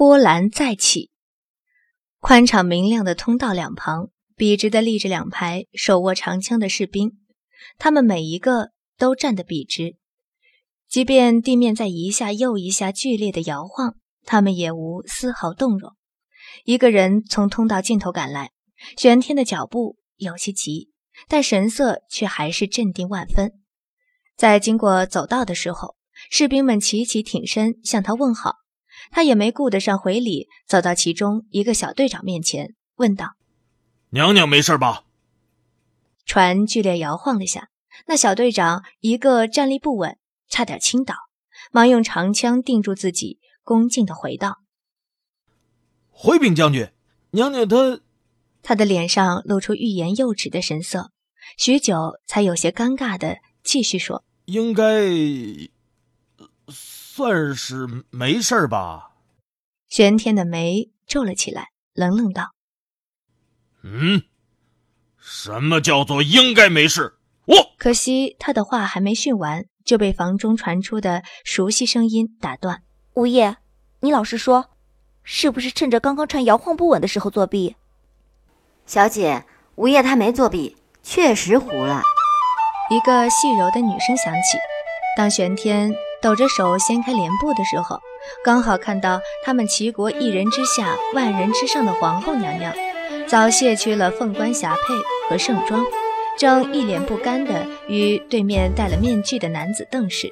波澜再起。宽敞明亮的通道两旁，笔直的立着两排手握长枪的士兵，他们每一个都站得笔直，即便地面在一下又一下剧烈的摇晃，他们也无丝毫动容。一个人从通道尽头赶来，玄天的脚步有些急，但神色却还是镇定万分。在经过走道的时候，士兵们齐齐挺身向他问好，他也没顾得上回礼，走到其中一个小队长面前，问道：“娘娘没事吧？”船剧烈摇晃了下，那小队长一个站立不稳，差点倾倒，忙用长枪定住自己，恭敬地回道：“回禀将军，娘娘她……”他的脸上露出欲言又止的神色，许久才有些尴尬地继续说。应该算是没事吧。玄天的眉皱了起来，冷冷道：“嗯，什么叫做应该没事？”我可惜他的话还没训完，就被房中传出的熟悉声音打断：“吴叶，你老实说，是不是趁着刚刚船摇晃不稳的时候作弊？”小姐，吴叶他没作弊，确实糊了。一个细柔的女声响起。当玄天抖着手掀开帘布的时候，刚好看到他们齐国一人之下、万人之上的皇后娘娘，早卸去了凤冠霞帔和盛装，正一脸不甘地与对面戴了面具的男子瞪视。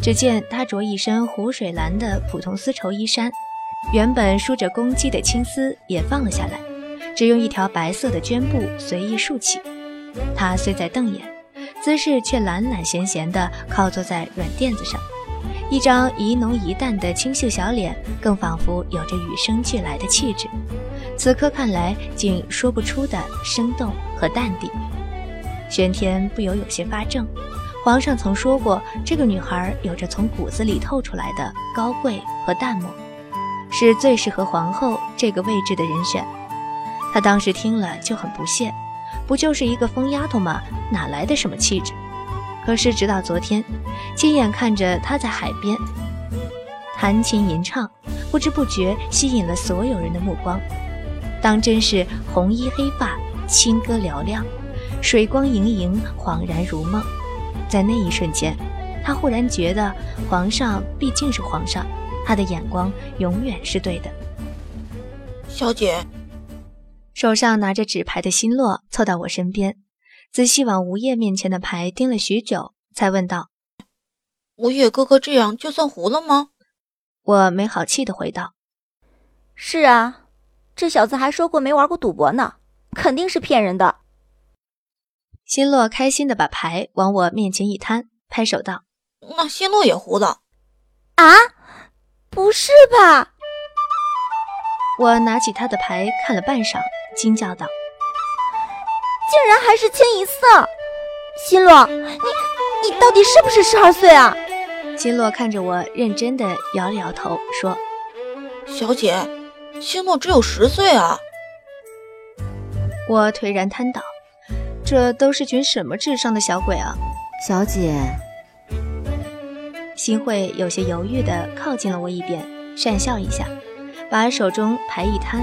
只见她着一身湖水蓝的普通丝绸衣衫，原本梳着公鸡的青丝也放了下来，只用一条白色的绢布随意束起。她虽在瞪眼。姿势却懒懒闲闲地靠坐在软垫子上，一张宜浓宜淡的清秀小脸，更仿佛有着与生俱来的气质。此刻看来，竟说不出的生动和淡定。玄天不由有些发怔。皇上曾说过，这个女孩有着从骨子里透出来的高贵和淡漠，是最适合皇后这个位置的人选。他当时听了就很不屑。不就是一个疯丫头吗？哪来的什么气质？可是直到昨天，亲眼看着他在海边弹琴吟唱，不知不觉吸引了所有人的目光。当真是红衣黑发，清歌嘹亮，水光盈盈，恍然如梦。在那一瞬间，他忽然觉得皇上毕竟是皇上，他的眼光永远是对的。小姐。手上拿着纸牌的新洛凑到我身边，仔细往吴叶面前的牌盯了许久，才问道：“吴叶哥哥这样就算胡了吗？”我没好气的回道：“是啊，这小子还说过没玩过赌博呢，肯定是骗人的。”新洛开心的把牌往我面前一摊，拍手道：“那新洛也胡了？啊？不是吧？”我拿起他的牌看了半晌。惊叫道：“竟然还是清一色！新洛，你你到底是不是十二岁啊？”新洛看着我，认真的摇了摇头，说：“小姐，新洛只有十岁啊。”我颓然瘫倒，这都是群什么智商的小鬼啊！小姐，新慧有些犹豫的靠近了我一点，讪笑一下，把手中牌一摊。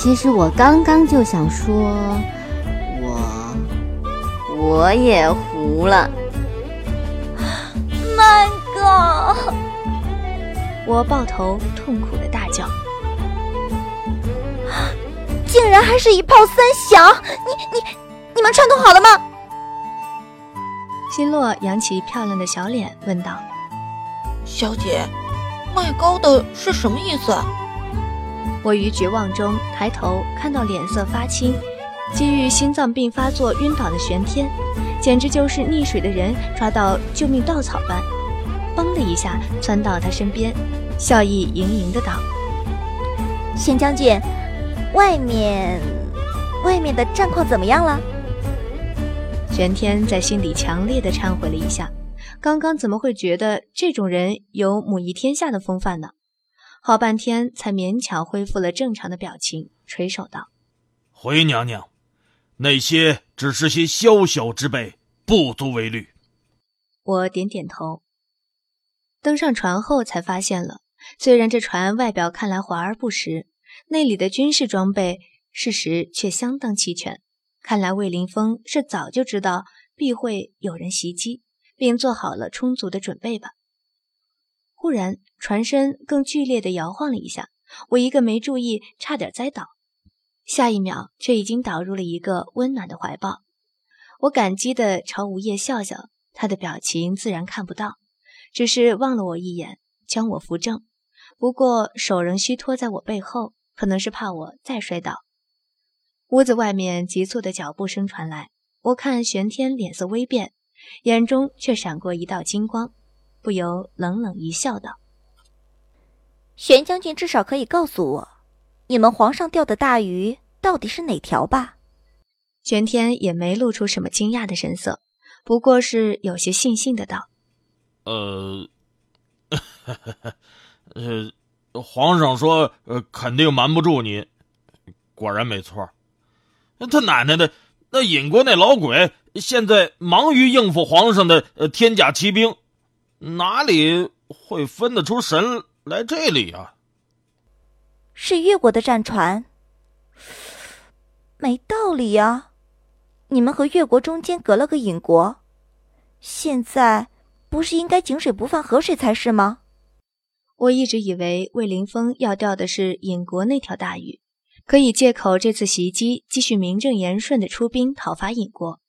其实我刚刚就想说，我我也糊了。My God！我抱头痛苦的大叫，竟然还是一炮三响！你你你们串通好了吗？新洛扬起漂亮的小脸问道：“小姐，卖高的是什么意思？”我于绝望中抬头，看到脸色发青、基于心脏病发作晕倒的玄天，简直就是溺水的人抓到救命稻草般，嘣的一下窜到他身边，笑意盈盈的道：“玄将军，外面，外面的战况怎么样了？”玄天在心里强烈的忏悔了一下，刚刚怎么会觉得这种人有母仪天下的风范呢？好半天才勉强恢复了正常的表情，垂手道：“回娘娘，那些只是些宵小之辈，不足为虑。”我点点头。登上船后才发现了，虽然这船外表看来华而不实，内里的军事装备事实却相当齐全。看来魏凌风是早就知道必会有人袭击，并做好了充足的准备吧。忽然，船身更剧烈地摇晃了一下，我一个没注意，差点栽倒。下一秒，却已经倒入了一个温暖的怀抱。我感激地朝吴叶笑笑，他的表情自然看不到，只是望了我一眼，将我扶正。不过手仍虚托在我背后，可能是怕我再摔倒。屋子外面急促的脚步声传来，我看玄天脸色微变，眼中却闪过一道金光。不由冷冷一笑，道：“玄将军至少可以告诉我，你们皇上钓的大鱼到底是哪条吧？”玄天也没露出什么惊讶的神色，不过是有些悻悻的道：“呃，呃，皇上说，呃，肯定瞒不住你。果然没错，他奶奶的，那尹国那老鬼现在忙于应付皇上的呃天甲骑兵。”哪里会分得出神来这里啊？是越国的战船，没道理呀！你们和越国中间隔了个尹国，现在不是应该井水不犯河水才是吗？我一直以为魏凌风要钓的是尹国那条大鱼，可以借口这次袭击继续名正言顺的出兵讨伐尹国，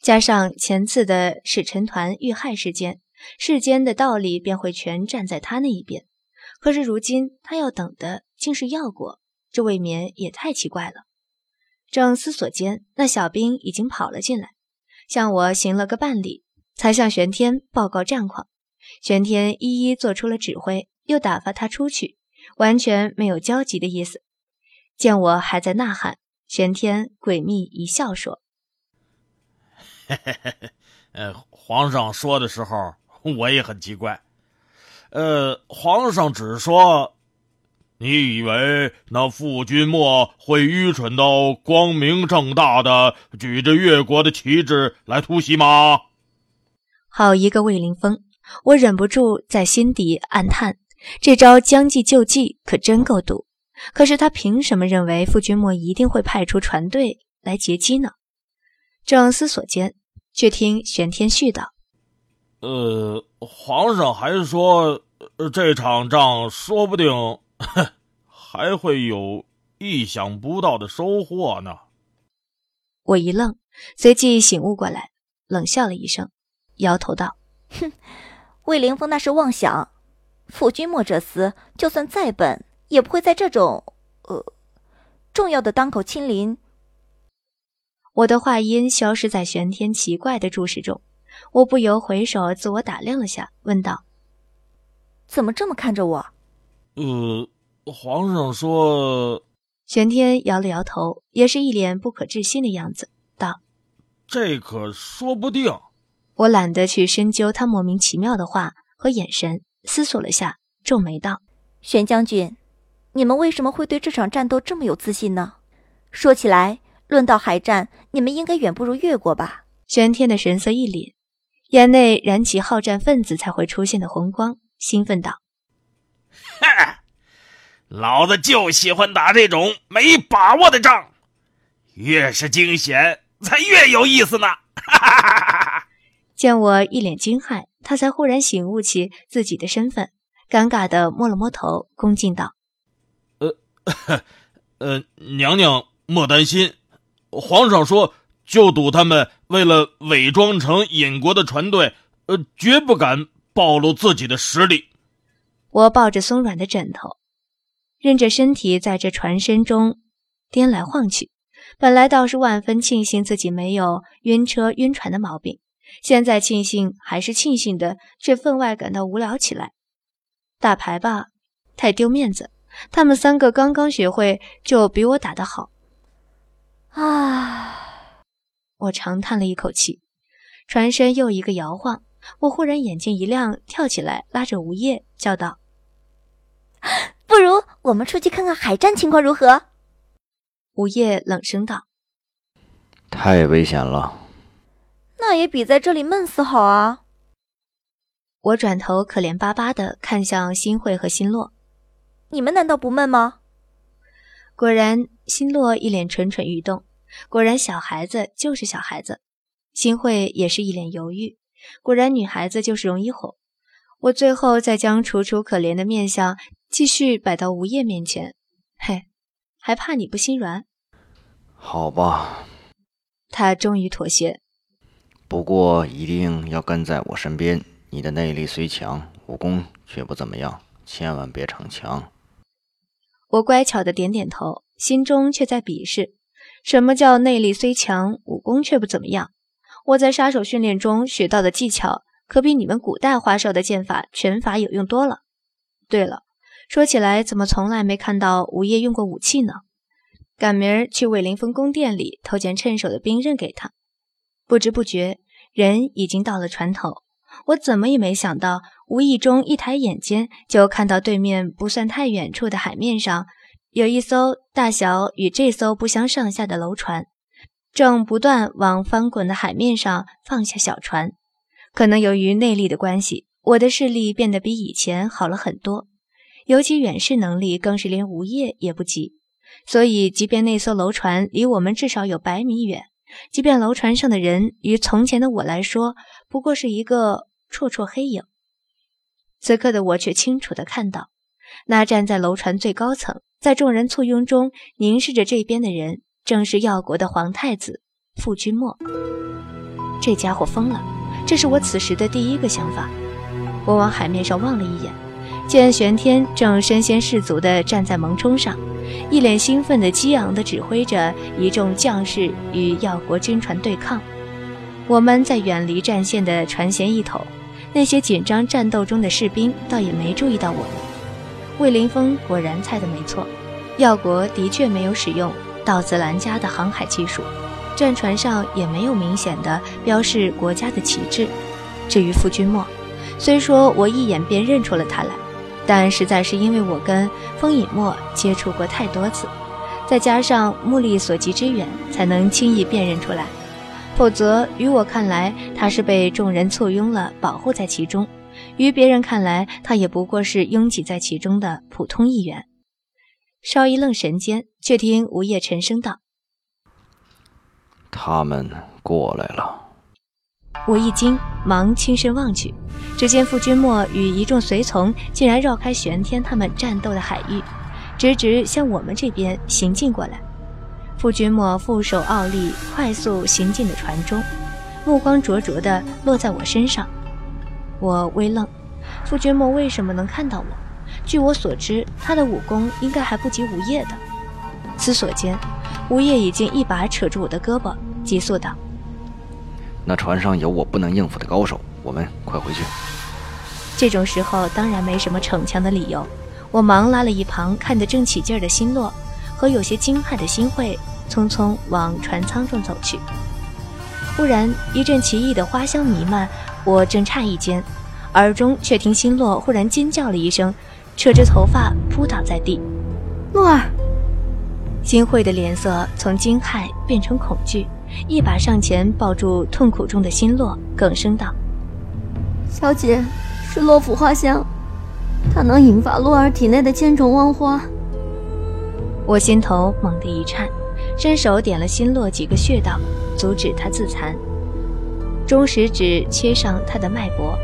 加上前次的使臣团遇害事件。世间的道理便会全站在他那一边，可是如今他要等的竟是药果，这未免也太奇怪了。正思索间，那小兵已经跑了进来，向我行了个半礼，才向玄天报告战况。玄天一一做出了指挥，又打发他出去，完全没有焦急的意思。见我还在呐喊，玄天诡秘一笑说：“嘿嘿嘿，呃，皇上说的时候。”我也很奇怪，呃，皇上只说，你以为那傅君莫会愚蠢到光明正大的举着越国的旗帜来突袭吗？好一个魏凌风！我忍不住在心底暗叹，这招将计就计可真够毒。可是他凭什么认为傅君莫一定会派出船队来截击呢？正思索间，却听玄天絮道。呃，皇上还说，这场仗说不定 还会有意想不到的收获呢。我一愣，随即醒悟过来，冷笑了一声，摇头道：“哼，魏凌风那是妄想。傅君莫这厮，就算再笨，也不会在这种呃重要的当口亲临。”我的话音消失在玄天奇怪的注视中。我不由回首自我打量了下，问道：“怎么这么看着我？”“呃，皇上说。”玄天摇了摇头，也是一脸不可置信的样子，道：“这可说不定。”我懒得去深究他莫名其妙的话和眼神，思索了下，皱眉道：“玄将军，你们为什么会对这场战斗这么有自信呢？说起来，论到海战，你们应该远不如越国吧？”玄天的神色一凛。眼内燃起好战分子才会出现的红光，兴奋道：“哈，老子就喜欢打这种没把握的仗，越是惊险才越有意思呢！”哈哈哈哈见我一脸惊骇，他才忽然醒悟起自己的身份，尴尬的摸了摸头，恭敬道：“呃，呃，娘娘莫担心，皇上说。”就赌他们为了伪装成尹国的船队，呃，绝不敢暴露自己的实力。我抱着松软的枕头，任着身体在这船身中颠来晃去。本来倒是万分庆幸自己没有晕车晕船的毛病，现在庆幸还是庆幸的，却分外感到无聊起来。打牌吧，太丢面子。他们三个刚刚学会，就比我打得好。啊！我长叹了一口气，船身又一个摇晃，我忽然眼睛一亮，跳起来拉着吴叶叫道：“不如我们出去看看海战情况如何？”吴叶冷声道：“太危险了。”那也比在这里闷死好啊！我转头可怜巴巴的看向新慧和新洛，你们难道不闷吗？果然，新洛一脸蠢蠢欲动。果然，小孩子就是小孩子。新慧也是一脸犹豫。果然，女孩子就是容易哄。我最后再将楚楚可怜的面相继续摆到吴叶面前。嘿，还怕你不心软？好吧。他终于妥协。不过一定要跟在我身边。你的内力虽强，武功却不怎么样，千万别逞强。我乖巧的点点头，心中却在鄙视：什么叫内力虽强，武功却不怎么样？我在杀手训练中学到的技巧，可比你们古代花哨的剑法、拳法有用多了。对了，说起来，怎么从来没看到吴业用过武器呢？赶明儿去魏凌峰宫殿里偷件趁手的兵刃给他。不知不觉，人已经到了船头。我怎么也没想到，无意中一抬眼间就看到对面不算太远处的海面上，有一艘大小与这艘不相上下的楼船，正不断往翻滚的海面上放下小船。可能由于内力的关系，我的视力变得比以前好了很多，尤其远视能力更是连无业也不及。所以，即便那艘楼船离我们至少有百米远，即便楼船上的人与从前的我来说不过是一个。绰绰黑影。此刻的我却清楚地看到，那站在楼船最高层，在众人簇拥中凝视着这边的人，正是药国的皇太子傅君莫。这家伙疯了！这是我此时的第一个想法。我往海面上望了一眼，见玄天正身先士卒地站在蒙冲上，一脸兴奋地、激昂地指挥着一众将士与药国军船对抗。我们在远离战线的船舷一头。那些紧张战斗中的士兵倒也没注意到我们。魏凌风果然猜的没错，耀国的确没有使用道子兰家的航海技术，战船上也没有明显的标示国家的旗帜。至于傅君莫，虽说我一眼便认出了他来，但实在是因为我跟风隐墨接触过太多次，再加上目力所及之远，才能轻易辨认出来。否则，于我看来，他是被众人簇拥了，保护在其中；于别人看来，他也不过是拥挤在其中的普通一员。稍一愣神间，却听吴业沉声道：“他们过来了。”我一惊，忙轻身望去，只见傅君莫与一众随从竟然绕开玄天他们战斗的海域，直直向我们这边行进过来。傅君莫负手傲立，快速行进的船中，目光灼灼地落在我身上。我微愣，傅君莫为什么能看到我？据我所知，他的武功应该还不及吴业的。思索间，吴业已经一把扯住我的胳膊，急速道：“那船上有我不能应付的高手，我们快回去。”这种时候当然没什么逞强的理由，我忙拉了一旁看得正起劲儿的心洛。和有些惊骇的新会匆匆往船舱中走去。忽然一阵奇异的花香弥漫，我正诧异间，耳中却听星洛忽然尖叫了一声，扯着头发扑倒在地。洛儿，金慧的脸色从惊骇变成恐惧，一把上前抱住痛苦中的心洛，哽声道：“小姐，是洛府花香，它能引发洛儿体内的千种万花。”我心头猛地一颤，伸手点了心洛几个穴道，阻止他自残。中食指切上他的脉搏，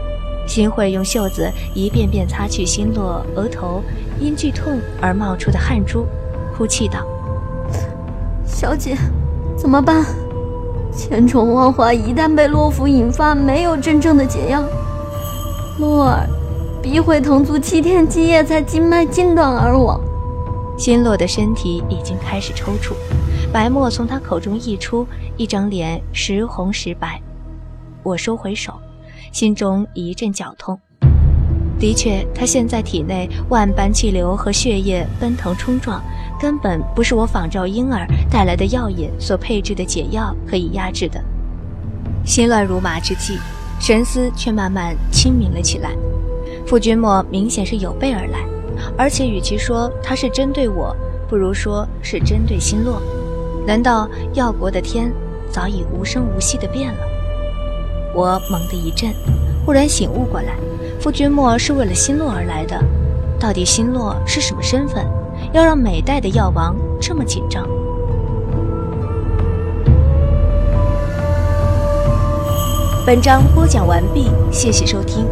心慧用袖子一遍遍擦去心洛额头因剧痛而冒出的汗珠，哭泣道：“小姐，怎么办？千宠万化一旦被洛府引发，没有真正的解药。洛儿必会腾足七天七夜，才经脉尽断而亡。”心洛的身体已经开始抽搐，白沫从他口中溢出，一张脸时红时白。我收回手，心中一阵绞痛。的确，他现在体内万般气流和血液奔腾冲撞，根本不是我仿照婴儿带来的药引所配制的解药可以压制的。心乱如麻之际，神思却慢慢清明了起来。傅君莫明显是有备而来。而且，与其说他是针对我，不如说是针对心洛。难道药国的天早已无声无息地变了？我猛地一震，忽然醒悟过来，傅君莫是为了星洛而来的。到底星洛是什么身份，要让每代的药王这么紧张？本章播讲完毕，谢谢收听。